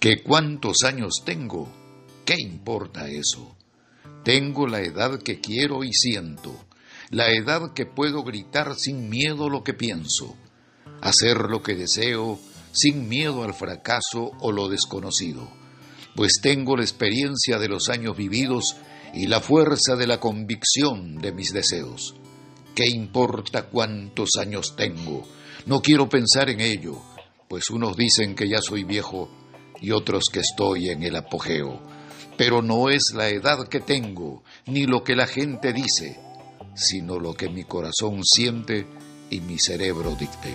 ¿Que cuántos años tengo? ¿Qué importa eso? Tengo la edad que quiero y siento, la edad que puedo gritar sin miedo lo que pienso, hacer lo que deseo sin miedo al fracaso o lo desconocido, pues tengo la experiencia de los años vividos y la fuerza de la convicción de mis deseos. ¿Qué importa cuántos años tengo? No quiero pensar en ello, pues unos dicen que ya soy viejo y otros que estoy en el apogeo. Pero no es la edad que tengo, ni lo que la gente dice, sino lo que mi corazón siente y mi cerebro dicte.